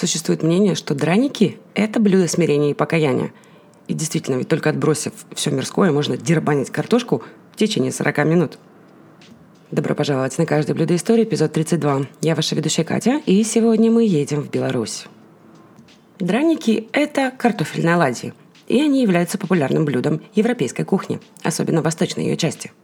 Существует мнение, что драники – это блюдо смирения и покаяния. И действительно, ведь только отбросив все мирское, можно дербанить картошку в течение 40 минут. Добро пожаловать на «Каждое блюдо истории», эпизод 32. Я ваша ведущая Катя, и сегодня мы едем в Беларусь. Драники – это картофельные оладьи, и они являются популярным блюдом европейской кухни, особенно в восточной ее части –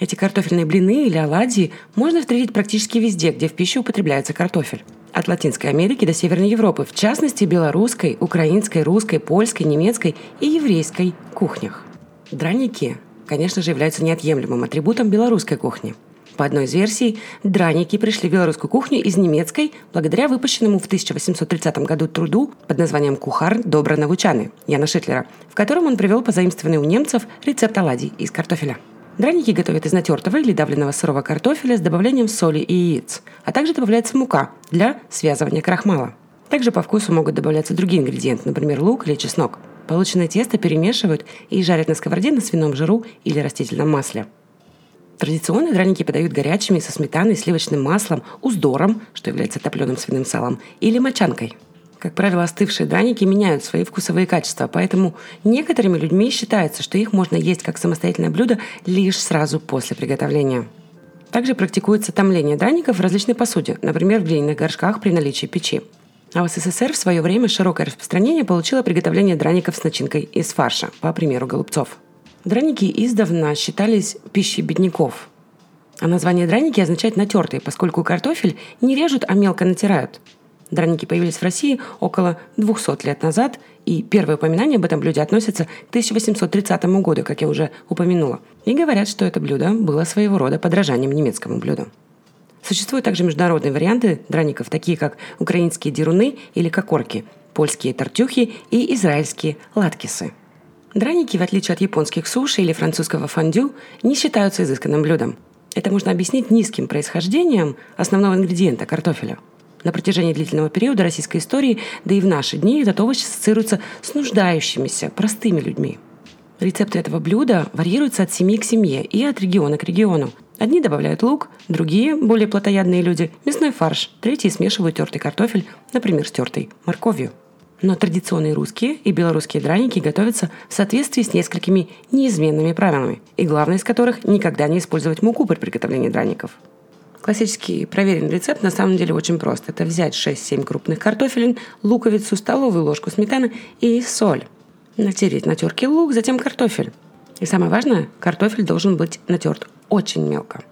эти картофельные блины или оладьи можно встретить практически везде, где в пищу употребляется картофель. От Латинской Америки до Северной Европы, в частности белорусской, украинской, русской, польской, немецкой и еврейской кухнях. Драники, конечно же, являются неотъемлемым атрибутом белорусской кухни. По одной из версий, драники пришли в белорусскую кухню из немецкой благодаря выпущенному в 1830 году труду под названием «Кухар добро навучаны» Яна Шитлера, в котором он привел позаимствованный у немцев рецепт оладий из картофеля. Драники готовят из натертого или давленного сырого картофеля с добавлением соли и яиц, а также добавляется мука для связывания крахмала. Также по вкусу могут добавляться другие ингредиенты, например, лук или чеснок. Полученное тесто перемешивают и жарят на сковороде на свином жиру или растительном масле. Традиционно драники подают горячими со сметаной, сливочным маслом, уздором, что является топленым свиным салом, или мочанкой – как правило, остывшие драники меняют свои вкусовые качества, поэтому некоторыми людьми считается, что их можно есть как самостоятельное блюдо лишь сразу после приготовления. Также практикуется томление драников в различной посуде, например, в глиняных горшках при наличии печи. А в СССР в свое время широкое распространение получило приготовление драников с начинкой из фарша, по примеру голубцов. Драники издавна считались пищей бедняков. А название драники означает «натертые», поскольку картофель не режут, а мелко натирают – Драники появились в России около 200 лет назад, и первые упоминания об этом блюде относятся к 1830 году, как я уже упомянула. И говорят, что это блюдо было своего рода подражанием немецкому блюду. Существуют также международные варианты драников, такие как украинские деруны или кокорки, польские тартюхи и израильские латкисы. Драники, в отличие от японских суши или французского фондю, не считаются изысканным блюдом. Это можно объяснить низким происхождением основного ингредиента – картофеля – на протяжении длительного периода российской истории, да и в наши дни, этот овощ ассоциируется с нуждающимися, простыми людьми. Рецепты этого блюда варьируются от семьи к семье и от региона к региону. Одни добавляют лук, другие, более плотоядные люди, мясной фарш, третьи смешивают тертый картофель, например, с тертой морковью. Но традиционные русские и белорусские драники готовятся в соответствии с несколькими неизменными правилами, и главное из которых – никогда не использовать муку при приготовлении драников – Классический проверенный рецепт на самом деле очень прост. Это взять 6-7 крупных картофелин, луковицу, столовую ложку сметаны и соль. Натереть на терке лук, затем картофель. И самое важное, картофель должен быть натерт очень мелко.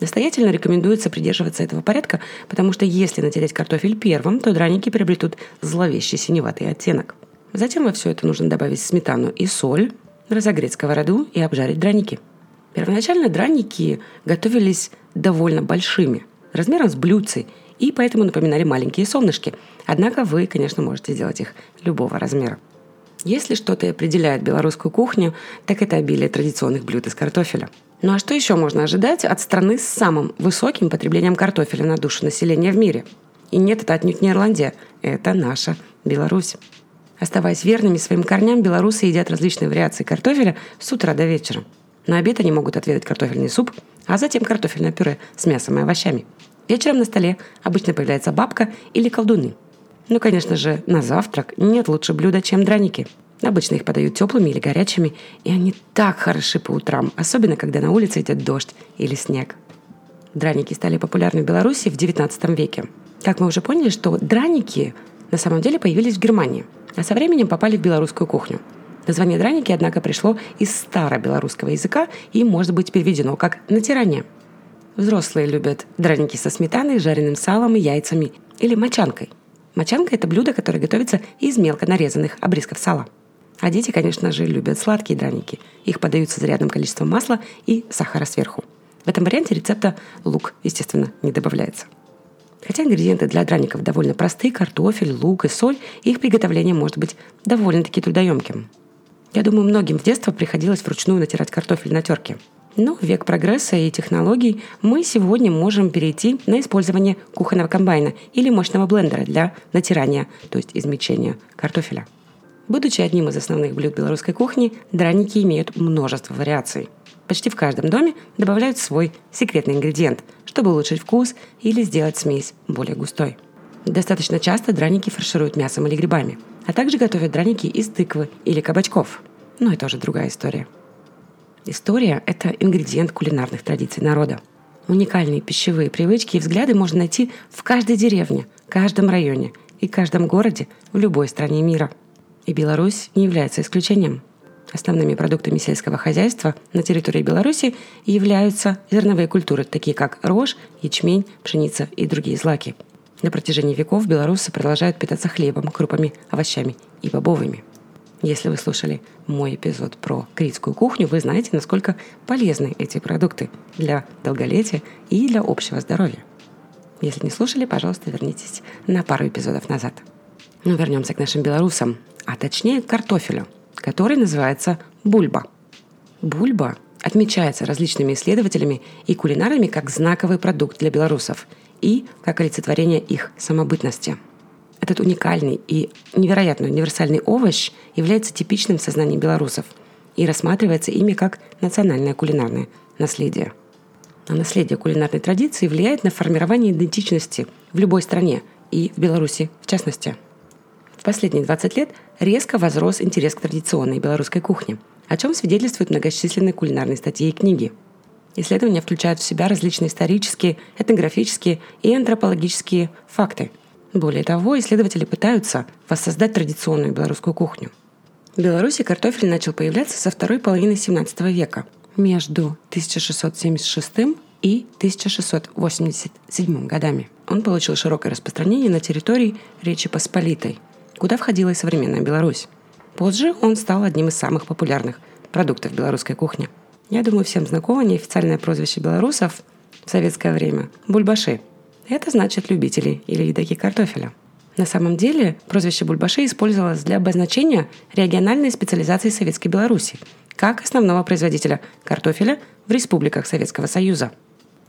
Настоятельно рекомендуется придерживаться этого порядка, потому что если натереть картофель первым, то драники приобретут зловещий синеватый оттенок. Затем во все это нужно добавить сметану и соль, разогреть сковороду и обжарить драники. Первоначально драники готовились довольно большими, размером с блюдцы, и поэтому напоминали маленькие солнышки. Однако вы, конечно, можете сделать их любого размера. Если что-то и определяет белорусскую кухню, так это обилие традиционных блюд из картофеля. Ну а что еще можно ожидать от страны с самым высоким потреблением картофеля на душу населения в мире? И нет, это отнюдь не Ирландия, это наша Беларусь. Оставаясь верными своим корням, белорусы едят различные вариации картофеля с утра до вечера. На обед они могут отведать картофельный суп, а затем картофельное пюре с мясом и овощами. Вечером на столе обычно появляется бабка или колдуны. Ну, конечно же, на завтрак нет лучше блюда, чем драники. Обычно их подают теплыми или горячими, и они так хороши по утрам, особенно когда на улице идет дождь или снег. Драники стали популярны в Беларуси в XIX веке. Как мы уже поняли, что драники на самом деле появились в Германии, а со временем попали в белорусскую кухню – Название драники, однако, пришло из старобелорусского языка и может быть переведено как «натирание». Взрослые любят драники со сметаной, жареным салом и яйцами или мочанкой. Мочанка – это блюдо, которое готовится из мелко нарезанных обрезков сала. А дети, конечно же, любят сладкие драники. Их подают с изрядным количеством масла и сахара сверху. В этом варианте рецепта лук, естественно, не добавляется. Хотя ингредиенты для драников довольно простые – картофель, лук и соль, их приготовление может быть довольно-таки трудоемким. Я думаю, многим в детство приходилось вручную натирать картофель на терке. Но в век прогресса и технологий мы сегодня можем перейти на использование кухонного комбайна или мощного блендера для натирания, то есть измельчения картофеля. Будучи одним из основных блюд белорусской кухни, драники имеют множество вариаций. Почти в каждом доме добавляют свой секретный ингредиент, чтобы улучшить вкус или сделать смесь более густой. Достаточно часто драники фаршируют мясом или грибами, а также готовят драники из тыквы или кабачков. Но это уже другая история. История – это ингредиент кулинарных традиций народа. Уникальные пищевые привычки и взгляды можно найти в каждой деревне, каждом районе и каждом городе в любой стране мира. И Беларусь не является исключением. Основными продуктами сельского хозяйства на территории Беларуси являются зерновые культуры, такие как рожь, ячмень, пшеница и другие злаки – на протяжении веков белорусы продолжают питаться хлебом, крупами, овощами и бобовыми. Если вы слушали мой эпизод про критскую кухню, вы знаете, насколько полезны эти продукты для долголетия и для общего здоровья. Если не слушали, пожалуйста, вернитесь на пару эпизодов назад. Но ну, вернемся к нашим белорусам, а точнее к картофелю, который называется бульба. Бульба отмечается различными исследователями и кулинарами как знаковый продукт для белорусов – и как олицетворение их самобытности. Этот уникальный и невероятно универсальный овощ является типичным в сознании белорусов и рассматривается ими как национальное кулинарное наследие. А наследие кулинарной традиции влияет на формирование идентичности в любой стране и в Беларуси в частности. В последние 20 лет резко возрос интерес к традиционной белорусской кухне, о чем свидетельствуют многочисленные кулинарные статьи и книги – Исследования включают в себя различные исторические, этнографические и антропологические факты. Более того, исследователи пытаются воссоздать традиционную белорусскую кухню. В Беларуси картофель начал появляться со второй половины 17 века, между 1676 и 1687 годами. Он получил широкое распространение на территории Речи Посполитой, куда входила и современная Беларусь. Позже он стал одним из самых популярных продуктов белорусской кухни – я думаю, всем знакомо неофициальное прозвище белорусов в советское время – бульбаши. Это значит любители или едоки картофеля. На самом деле прозвище бульбаши использовалось для обозначения региональной специализации Советской Беларуси как основного производителя картофеля в республиках Советского Союза.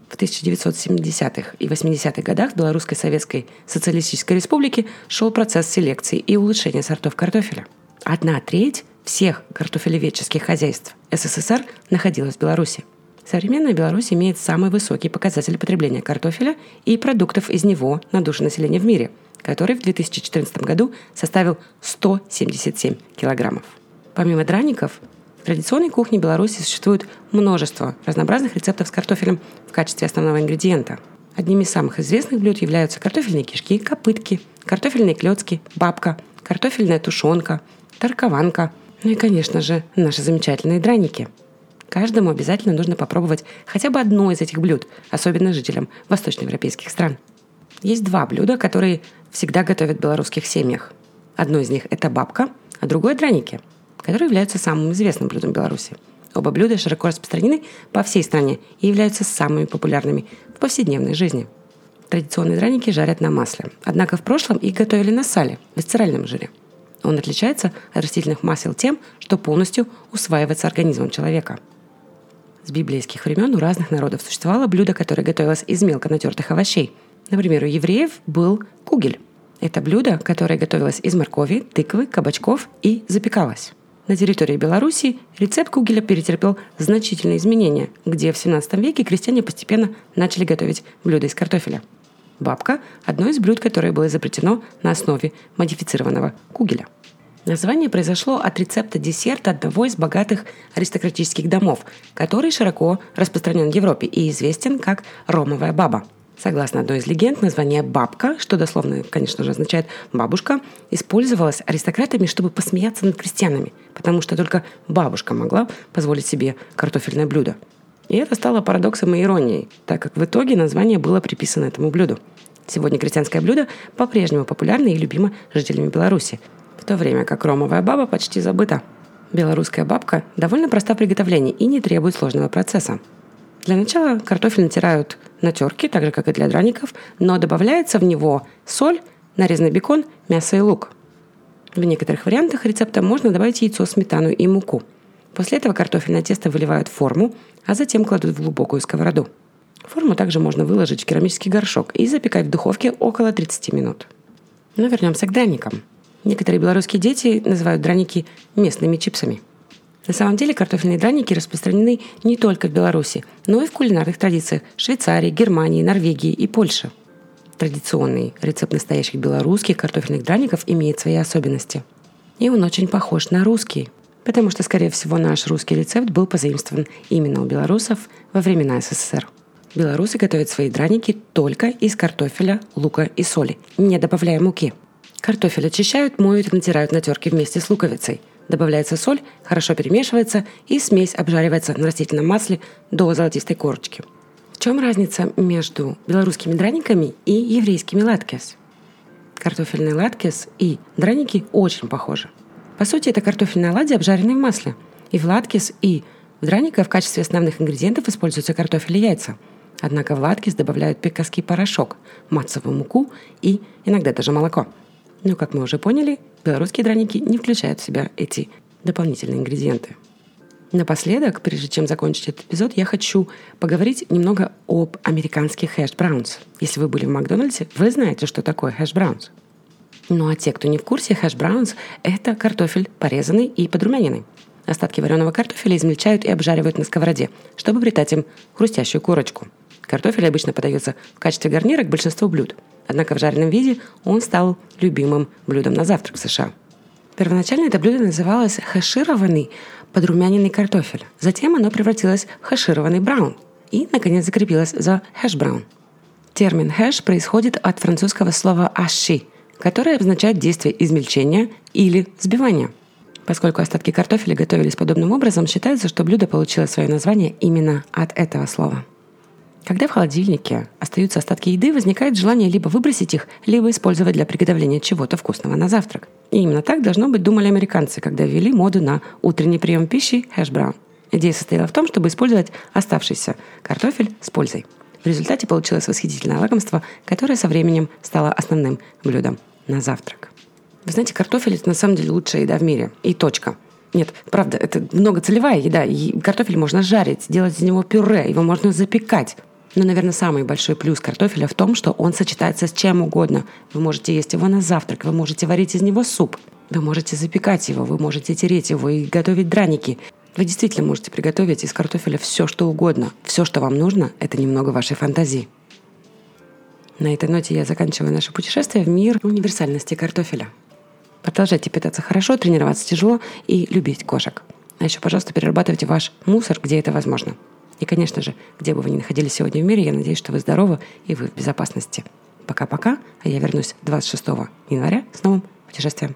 В 1970-х и 80-х годах в Белорусской Советской Социалистической Республике шел процесс селекции и улучшения сортов картофеля. Одна треть всех картофелеведческих хозяйств СССР находилась в Беларуси. Современная Беларусь имеет самый высокий показатель потребления картофеля и продуктов из него на душу населения в мире, который в 2014 году составил 177 килограммов. Помимо драников, в традиционной кухне Беларуси существует множество разнообразных рецептов с картофелем в качестве основного ингредиента. Одними из самых известных блюд являются картофельные кишки, копытки, картофельные клетки, бабка, картофельная тушенка, таркованка, ну и, конечно же, наши замечательные драники. Каждому обязательно нужно попробовать хотя бы одно из этих блюд, особенно жителям восточноевропейских стран. Есть два блюда, которые всегда готовят в белорусских семьях. Одно из них – это бабка, а другое – драники, которые являются самым известным блюдом Беларуси. Оба блюда широко распространены по всей стране и являются самыми популярными в повседневной жизни. Традиционные драники жарят на масле, однако в прошлом их готовили на сале, в висцеральном жире – он отличается от растительных масел тем, что полностью усваивается организмом человека. С библейских времен у разных народов существовало блюдо, которое готовилось из мелко натертых овощей. Например, у евреев был кугель. Это блюдо, которое готовилось из моркови, тыквы, кабачков и запекалось. На территории Беларуси рецепт кугеля перетерпел значительные изменения, где в 17 веке крестьяне постепенно начали готовить блюда из картофеля – Бабка – одно из блюд, которое было изобретено на основе модифицированного кугеля. Название произошло от рецепта десерта одного из богатых аристократических домов, который широко распространен в Европе и известен как «ромовая баба». Согласно одной из легенд, название «бабка», что дословно, конечно же, означает «бабушка», использовалось аристократами, чтобы посмеяться над крестьянами, потому что только бабушка могла позволить себе картофельное блюдо – и это стало парадоксом и иронией, так как в итоге название было приписано этому блюду. Сегодня крестьянское блюдо по-прежнему популярно и любимо жителями Беларуси, то время как ромовая баба почти забыта. Белорусская бабка довольно проста в приготовлении и не требует сложного процесса. Для начала картофель натирают на терке, так же, как и для драников, но добавляется в него соль, нарезанный бекон, мясо и лук. В некоторых вариантах рецепта можно добавить яйцо, сметану и муку – После этого картофельное тесто выливают в форму, а затем кладут в глубокую сковороду. Форму также можно выложить в керамический горшок и запекать в духовке около 30 минут. Но вернемся к драникам. Некоторые белорусские дети называют драники местными чипсами. На самом деле картофельные драники распространены не только в Беларуси, но и в кулинарных традициях Швейцарии, Германии, Норвегии и Польши. Традиционный рецепт настоящих белорусских картофельных драников имеет свои особенности. И он очень похож на русский, потому что, скорее всего, наш русский рецепт был позаимствован именно у белорусов во времена СССР. Белорусы готовят свои драники только из картофеля, лука и соли, не добавляя муки. Картофель очищают, моют и натирают на терке вместе с луковицей. Добавляется соль, хорошо перемешивается и смесь обжаривается на растительном масле до золотистой корочки. В чем разница между белорусскими драниками и еврейскими латкес? Картофельный латкес и драники очень похожи. По сути, это картофельные оладьи, обжаренные в масле. И в латкес, и в драниках в качестве основных ингредиентов используются картофель и яйца. Однако в латкес добавляют пекарский порошок, мацовую муку и иногда даже молоко. Но, как мы уже поняли, белорусские драники не включают в себя эти дополнительные ингредиенты. Напоследок, прежде чем закончить этот эпизод, я хочу поговорить немного об американских хэш браунс. Если вы были в Макдональдсе, вы знаете, что такое хэш браунс. Ну а те, кто не в курсе, хэш браунс – это картофель порезанный и подрумяненный. Остатки вареного картофеля измельчают и обжаривают на сковороде, чтобы придать им хрустящую корочку. Картофель обычно подается в качестве гарнира к большинству блюд. Однако в жареном виде он стал любимым блюдом на завтрак в США. Первоначально это блюдо называлось хэшированный подрумяненный картофель. Затем оно превратилось в хэшированный браун и, наконец, закрепилось за хэш-браун. Термин хэш происходит от французского слова аши, которое обозначает действие измельчения или взбивания. Поскольку остатки картофеля готовились подобным образом, считается, что блюдо получило свое название именно от этого слова. Когда в холодильнике остаются остатки еды, возникает желание либо выбросить их, либо использовать для приготовления чего-то вкусного на завтрак. И именно так, должно быть, думали американцы, когда ввели моду на утренний прием пищи хэш-браун. Идея состояла в том, чтобы использовать оставшийся картофель с пользой. В результате получилось восхитительное лакомство, которое со временем стало основным блюдом на завтрак. Вы знаете, картофель – это на самом деле лучшая еда в мире. И точка. Нет, правда, это многоцелевая еда. И картофель можно жарить, делать из него пюре, его можно запекать. Но, наверное, самый большой плюс картофеля в том, что он сочетается с чем угодно. Вы можете есть его на завтрак, вы можете варить из него суп, вы можете запекать его, вы можете тереть его и готовить драники. Вы действительно можете приготовить из картофеля все, что угодно. Все, что вам нужно, это немного вашей фантазии. На этой ноте я заканчиваю наше путешествие в мир универсальности картофеля. Продолжайте питаться хорошо, тренироваться тяжело и любить кошек. А еще, пожалуйста, перерабатывайте ваш мусор, где это возможно. И, конечно же, где бы вы ни находились сегодня в мире, я надеюсь, что вы здоровы и вы в безопасности. Пока-пока, а я вернусь 26 января с новым путешествием.